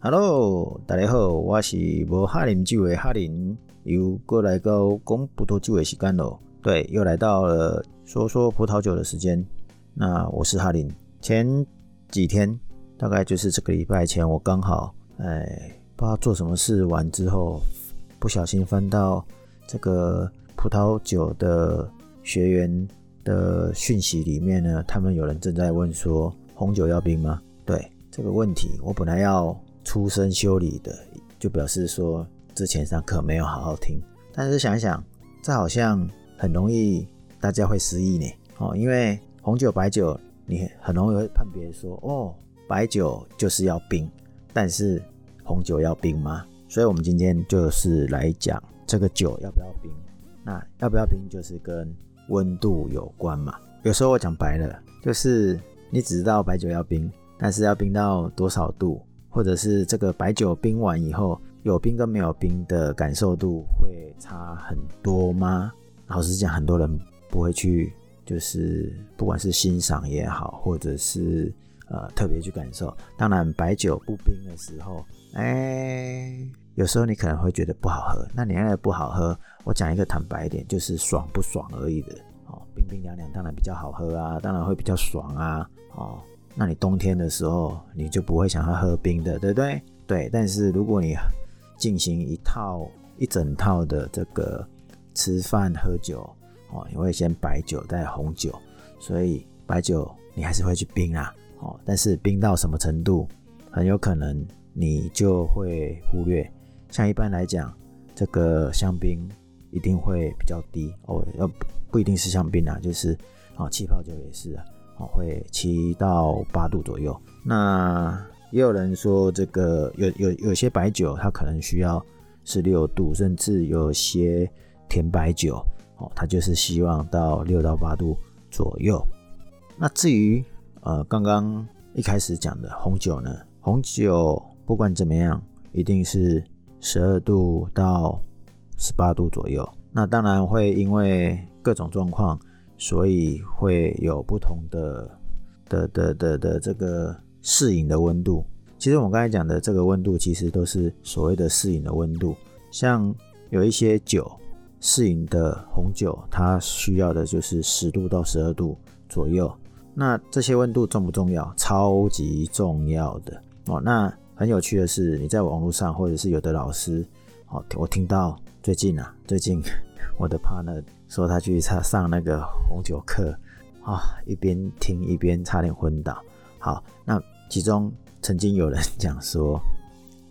Hello，大家好，我是无哈林酒的哈林，又过来到讲葡萄酒的时间喽。对，又来到了说说葡萄酒的时间。那我是哈林。前几天，大概就是这个礼拜前，我刚好哎，不知道做什么事完之后，不小心翻到这个葡萄酒的学员的讯息里面呢，他们有人正在问说，红酒要冰吗？对，这个问题，我本来要。出声修理的，就表示说之前上课没有好好听。但是想一想，这好像很容易大家会失忆呢。哦，因为红酒、白酒，你很容易会判别说，哦，白酒就是要冰，但是红酒要冰吗？所以我们今天就是来讲这个酒要不要冰。那要不要冰，就是跟温度有关嘛。有时候我讲白了，就是你只知道白酒要冰，但是要冰到多少度？或者是这个白酒冰完以后，有冰跟没有冰的感受度会差很多吗？老实讲，很多人不会去，就是不管是欣赏也好，或者是呃特别去感受。当然，白酒不冰的时候，哎，有时候你可能会觉得不好喝。那你那个不好喝，我讲一个坦白一点，就是爽不爽而已的。哦，冰冰凉凉当然比较好喝啊，当然会比较爽啊，哦。那你冬天的时候，你就不会想要喝冰的，对不对？对。但是如果你进行一套一整套的这个吃饭喝酒哦，你会先白酒再红酒，所以白酒你还是会去冰啊，哦。但是冰到什么程度，很有可能你就会忽略。像一般来讲，这个香槟一定会比较低哦，要不一定是香槟啊，就是哦气泡酒也是啊。哦会七到八度左右。那也有人说，这个有有有些白酒，它可能需要是六度，甚至有些甜白酒，哦，它就是希望到六到八度左右。那至于呃，刚刚一开始讲的红酒呢，红酒不管怎么样，一定是十二度到十八度左右。那当然会因为各种状况。所以会有不同的的的的的这个适饮的温度。其实我们刚才讲的这个温度，其实都是所谓的适饮的温度。像有一些酒适饮的红酒，它需要的就是十度到十二度左右。那这些温度重不重要？超级重要的哦。那很有趣的是，你在网络上或者是有的老师，哦，我听到最近啊，最近我的 partner。说他去上上那个红酒课啊，一边听一边差点昏倒。好，那其中曾经有人讲说，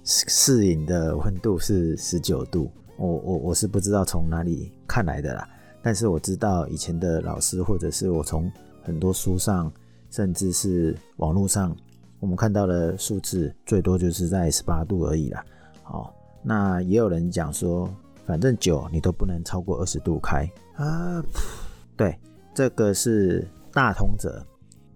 适饮的温度是十九度，我我我是不知道从哪里看来的啦。但是我知道以前的老师，或者是我从很多书上，甚至是网络上，我们看到的数字最多就是在十八度而已啦。好，那也有人讲说。反正酒你都不能超过二十度开啊！对，这个是大通则，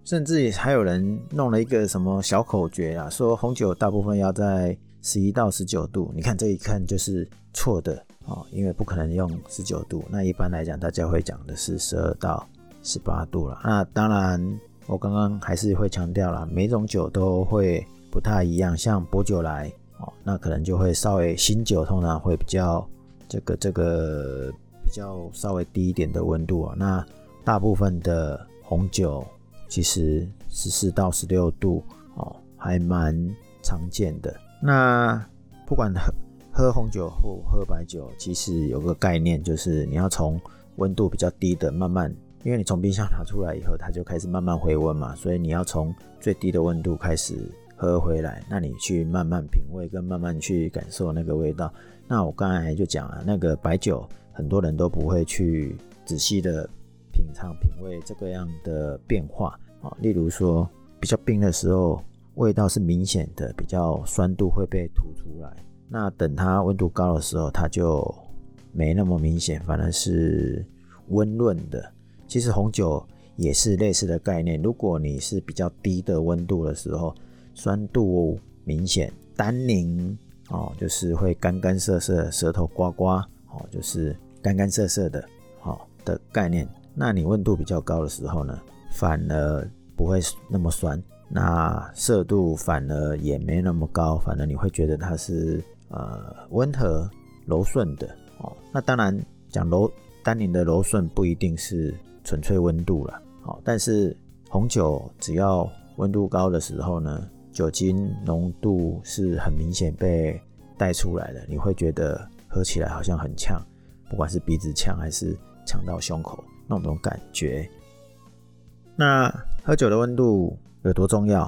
甚至还有人弄了一个什么小口诀啊，说红酒大部分要在十一到十九度。你看这一看就是错的哦，因为不可能用十九度。那一般来讲，大家会讲的是十二到十八度了。那当然，我刚刚还是会强调了，每种酒都会不太一样。像薄酒来哦，那可能就会稍微新酒通常会比较。这个这个比较稍微低一点的温度啊，那大部分的红酒其实十四到十六度哦，还蛮常见的。那不管喝喝红酒或喝白酒，其实有个概念，就是你要从温度比较低的慢慢，因为你从冰箱拿出来以后，它就开始慢慢回温嘛，所以你要从最低的温度开始喝回来，那你去慢慢品味跟慢慢去感受那个味道。那我刚才就讲了，那个白酒很多人都不会去仔细的品尝品味这个样的变化啊，例如说比较冰的时候，味道是明显的，比较酸度会被突出来。那等它温度高的时候，它就没那么明显，反而是温润的。其实红酒也是类似的概念，如果你是比较低的温度的时候，酸度明显，单宁。哦，就是会干干涩涩，舌头刮刮，哦，就是干干涩涩的，好、哦、的概念。那你温度比较高的时候呢，反而不会那么酸。那涩度反而也没那么高，反而你会觉得它是呃温和柔顺的哦。那当然讲柔单宁的柔顺不一定是纯粹温度了，好，但是红酒只要温度高的时候呢，酒精浓度是很明显被带出来的，你会觉得喝起来好像很呛，不管是鼻子呛还是呛到胸口那种感觉。那喝酒的温度有多重要？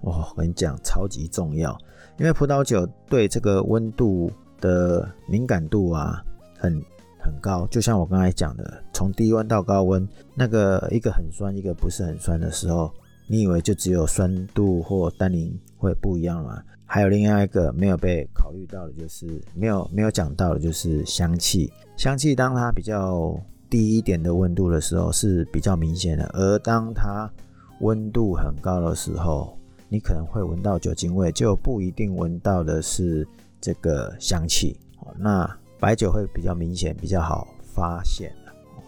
哦，我跟你讲，超级重要，因为葡萄酒对这个温度的敏感度啊，很很高。就像我刚才讲的，从低温到高温，那个一个很酸，一个不是很酸的时候。你以为就只有酸度或单宁会不一样吗？还有另外一个没有被考虑到的，就是没有没有讲到的，就是香气。香气当它比较低一点的温度的时候是比较明显的，而当它温度很高的时候，你可能会闻到酒精味，就不一定闻到的是这个香气。那白酒会比较明显，比较好发现，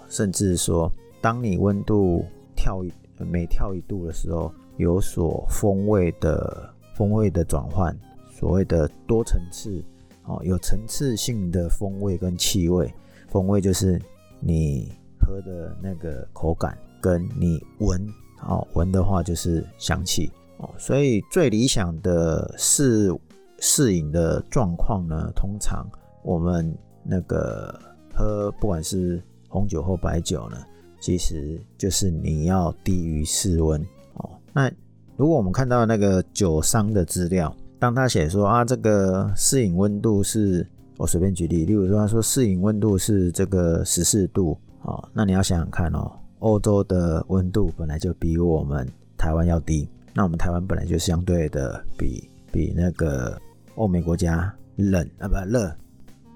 甚至说，当你温度跳一。每跳一度的时候，有所风味的风味的转换，所谓的多层次哦，有层次性的风味跟气味。风味就是你喝的那个口感，跟你闻哦，闻的话就是香气哦。所以最理想的试试饮的状况呢，通常我们那个喝不管是红酒或白酒呢。其实就是你要低于室温哦。那如果我们看到那个酒商的资料，当他写说啊，这个适应温度是，我随便举例，例如说他说适应温度是这个十四度哦，那你要想想看哦，欧洲的温度本来就比我们台湾要低，那我们台湾本来就相对的比比那个欧美国家冷啊，不热，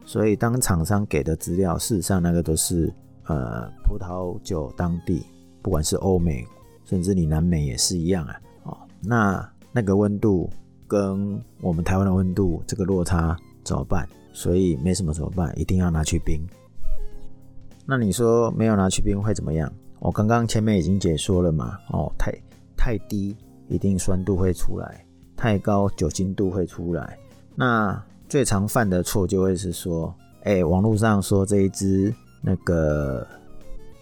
所以当厂商给的资料，事实上那个都是。呃，葡萄酒当地，不管是欧美，甚至你南美也是一样啊。哦，那那个温度跟我们台湾的温度这个落差怎么办？所以没什么怎么办？一定要拿去冰。那你说没有拿去冰会怎么样？我刚刚前面已经解说了嘛。哦，太太低，一定酸度会出来；太高，酒精度会出来。那最常犯的错就会是说，哎、网络上说这一支。那个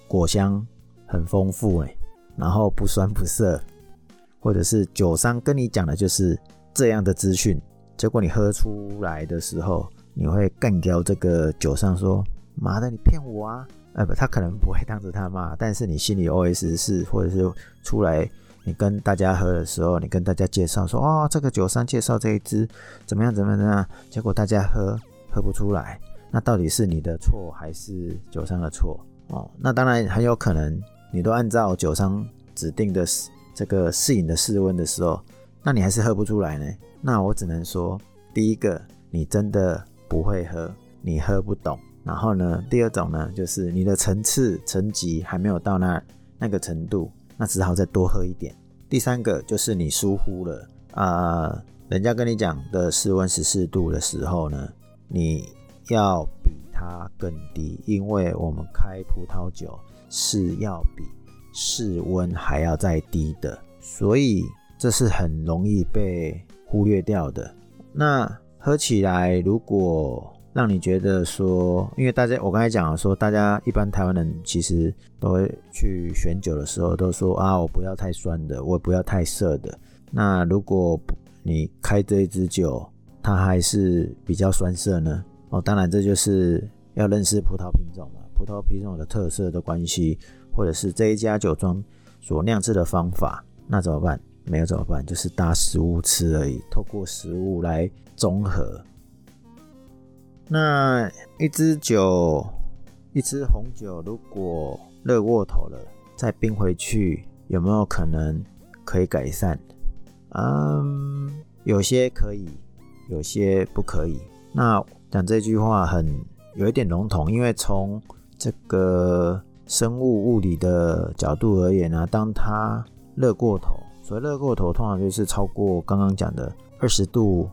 果香很丰富哎，然后不酸不涩，或者是酒商跟你讲的就是这样的资讯，结果你喝出来的时候，你会干掉这个酒商说：“妈的，你骗我啊！”呃不，他可能不会当着他骂，但是你心里 OS 是，或者是出来你跟大家喝的时候，你跟大家介绍说：“哦，这个酒商介绍这一支怎么样怎么样怎么样”，结果大家喝喝不出来。那到底是你的错还是酒商的错哦？那当然很有可能，你都按照酒商指定的这个适饮的室温的时候，那你还是喝不出来呢。那我只能说，第一个你真的不会喝，你喝不懂。然后呢，第二种呢，就是你的层次层级还没有到那那个程度，那只好再多喝一点。第三个就是你疏忽了啊、人家跟你讲的室温十四度的时候呢，你。要比它更低，因为我们开葡萄酒是要比室温还要再低的，所以这是很容易被忽略掉的。那喝起来，如果让你觉得说，因为大家我刚才讲了说，大家一般台湾人其实都会去选酒的时候都说啊，我不要太酸的，我也不要太涩的。那如果你开这一支酒，它还是比较酸涩呢？哦，当然，这就是要认识葡萄品种嘛，葡萄品种的特色的关系，或者是这一家酒庄所酿制的方法，那怎么办？没有怎么办？就是搭食物吃而已，透过食物来综合。那一支酒，一支红酒，如果热过头了，再冰回去，有没有可能可以改善？嗯，有些可以，有些不可以。那讲这句话很有一点笼统，因为从这个生物物理的角度而言呢、当它热过头，所谓热过头，通常就是超过刚刚讲的二十度，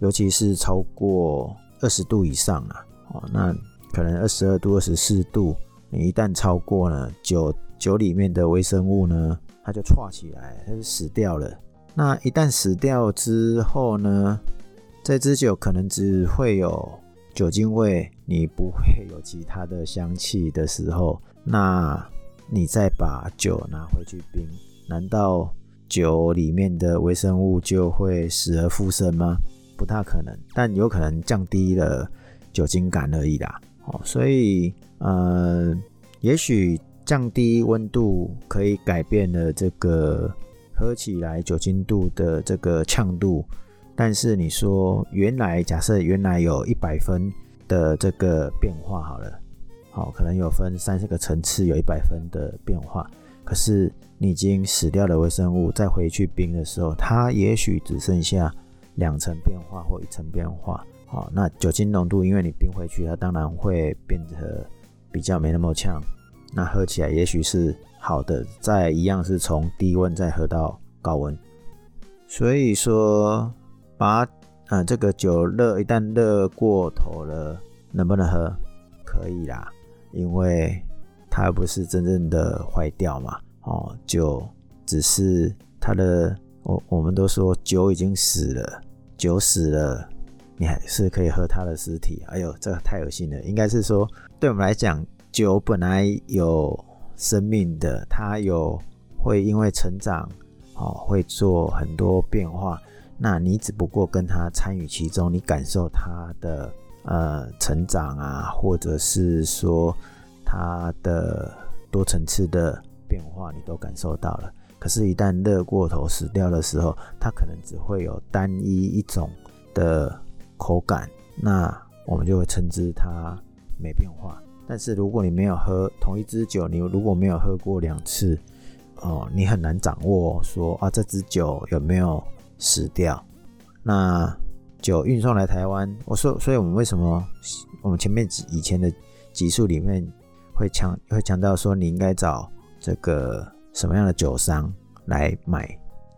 尤其是超过二十度以上啊，哦，那可能二十二度、二十四度，你一旦超过了酒酒里面的微生物呢，它就串起来，它就死掉了，那一旦死掉之后呢，这支酒可能只会有酒精味，你不会有其他的香气的时候，那你再把酒拿回去冰，难道酒里面的微生物就会死而复生吗？不大可能，但有可能降低了酒精感而已啦。哦，所以呃，也许降低温度可以改变了这个喝起来酒精度的这个呛度，但是你说原来假设原来有一百分的这个变化好了，好，可能有分三十个层次，有一百分的变化，可是你已经死掉的微生物再回去冰的时候，它也许只剩下。两层变化或一层变化，好，那酒精浓度因为你冰回去，它当然会变得比较没那么呛，那喝起来也许是好的，再一样是从低温再喝到高温，所以说把呃这个酒热一旦热过头了，能不能喝？可以啦，因为它不是真正的坏掉嘛，哦，就只是它的，我我们都说酒已经死了。酒死了，你还是可以喝它的尸体。哎呦，这个太恶心了。应该是说，对我们来讲，酒本来有生命的，它有会因为成长，哦，会做很多变化。那你只不过跟他参与其中，你感受它的呃成长啊，或者是说它的多层次的变化，你都感受到了。可是，一旦热过头死掉的时候，它可能只会有单一一种的口感，那我们就会称之它没变化。但是，如果你没有喝同一支酒，你如果没有喝过两次，哦，你很难掌握说啊，这支酒有没有死掉。那酒运送来台湾，我说，所以我们为什么我们前面以前的集数里面会强会强调说，你应该找这个。什么样的酒商来买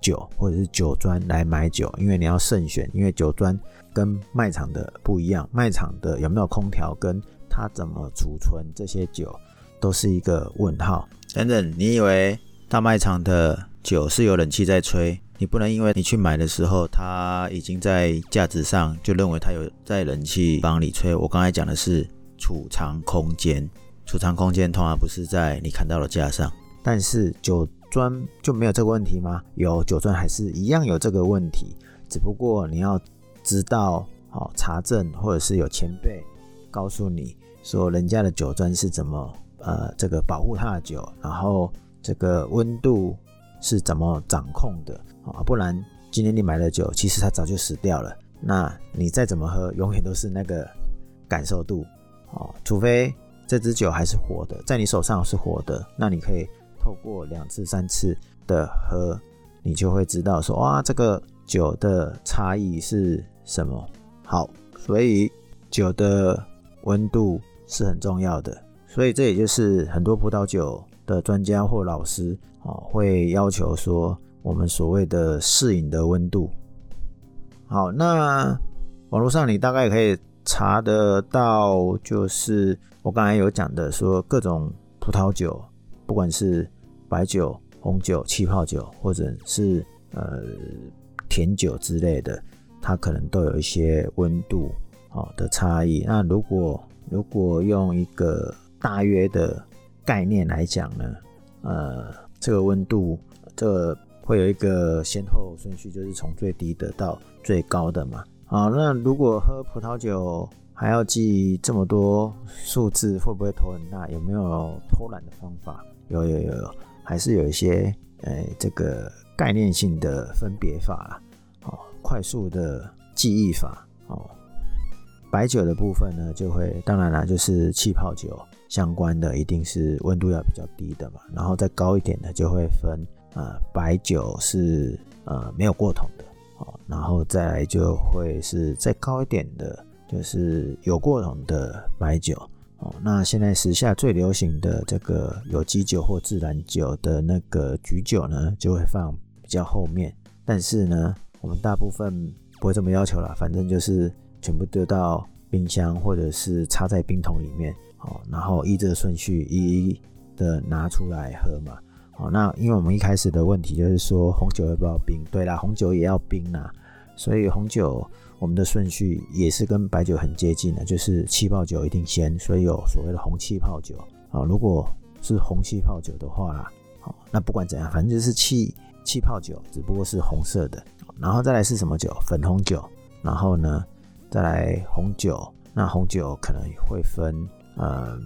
酒，或者是酒庄来买酒？因为你要慎选，因为酒庄跟卖场的不一样，卖场的有没有空调，跟它怎么储存这些酒，都是一个问号。等等，你以为大卖场的酒是有冷气在吹？你不能因为你去买的时候，它已经在架子上，就认为它有在冷气帮你吹。我刚才讲的是储藏空间，储藏空间通常不是在你看到的架上。但是酒庄就没有这个问题吗？有，酒庄还是一样有这个问题，只不过你要知道，好查证，或者是有前辈告诉你说，人家的酒庄是怎么呃这个保护他的酒，然后这个温度是怎么掌控的啊？不然今天你买的酒，其实它早就死掉了，那你再怎么喝，永远都是那个感受度哦，除非这支酒还是活的，在你手上是活的，那你可以。透过两次、三次的喝，你就会知道说，哇，这个酒的差异是什么。好，所以酒的温度是很重要的。所以这也就是很多葡萄酒的专家或老师啊，会要求说，我们所谓的适饮的温度。好，那网络上你大概可以查得到，就是我刚才有讲的，说各种葡萄酒。不管是白酒、红酒、气泡酒，或者是呃甜酒之类的，它可能都有一些温度好的差异。那如果如果用一个大约的概念来讲呢，呃，这个温度这会有一个先后顺序，就是从最低的到最高的嘛。好，那如果喝葡萄酒还要记这么多数字，会不会头很大？有没有偷懒的方法？有有有，还是有一些呃这个概念性的分别法啦，哦，快速的记忆法哦。白酒的部分呢，就会当然啦，就是气泡酒相关的，一定是温度要比较低的嘛。然后再高一点的，就会分呃白酒是呃没有过桶的哦，然后再来就会是再高一点的，就是有过桶的白酒。哦，那现在时下最流行的这个有机酒或自然酒的那个橘酒呢，就会放比较后面。但是呢，我们大部分不会这么要求啦，反正就是全部丢到冰箱或者是插在冰桶里面，哦，然后依这个顺序一一的拿出来喝嘛。好，那因为我们一开始的问题就是说红酒要不要冰？对啦，红酒也要冰啦。所以红酒我们的顺序也是跟白酒很接近的，就是气泡酒一定先，所以有所谓的红气泡酒。啊，如果是红气泡酒的话啦，好，那不管怎样，反正就是气气泡酒，只不过是红色的。然后再来是什么酒？粉红酒。然后呢，再来红酒。那红酒可能会分呃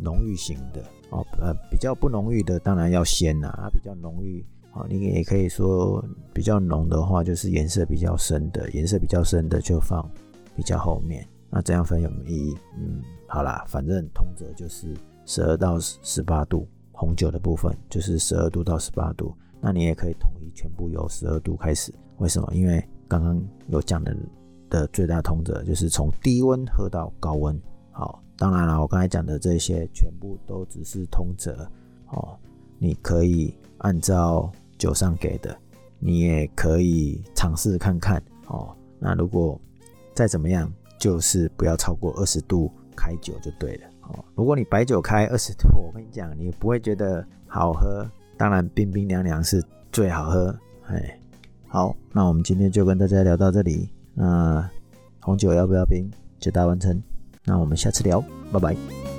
浓郁型的哦，呃比较不浓郁的当然要先呐，啊比较浓郁，哦，你也可以说比较浓的话就是颜色比较深的，颜色比较深的就放比较后面。那这样分有没有意义？嗯，好啦，反正通则就是。十二到十八度，红酒的部分就是十二度到十八度。那你也可以统一全部由十二度开始。为什么？因为刚刚有讲的的最大通则就是从低温喝到高温。好，当然了，我刚才讲的这些全部都只是通则。哦，你可以按照酒商给的，你也可以尝试看看。哦，那如果再怎么样，就是不要超过二十度开酒就对了哦。如果你白酒开二十度，我跟你讲，你不会觉得好喝。当然，冰冰凉凉是最好喝。哎，好，那我们今天就跟大家聊到这里。那红酒要不要冰？解答完成。那我们下次聊，拜拜。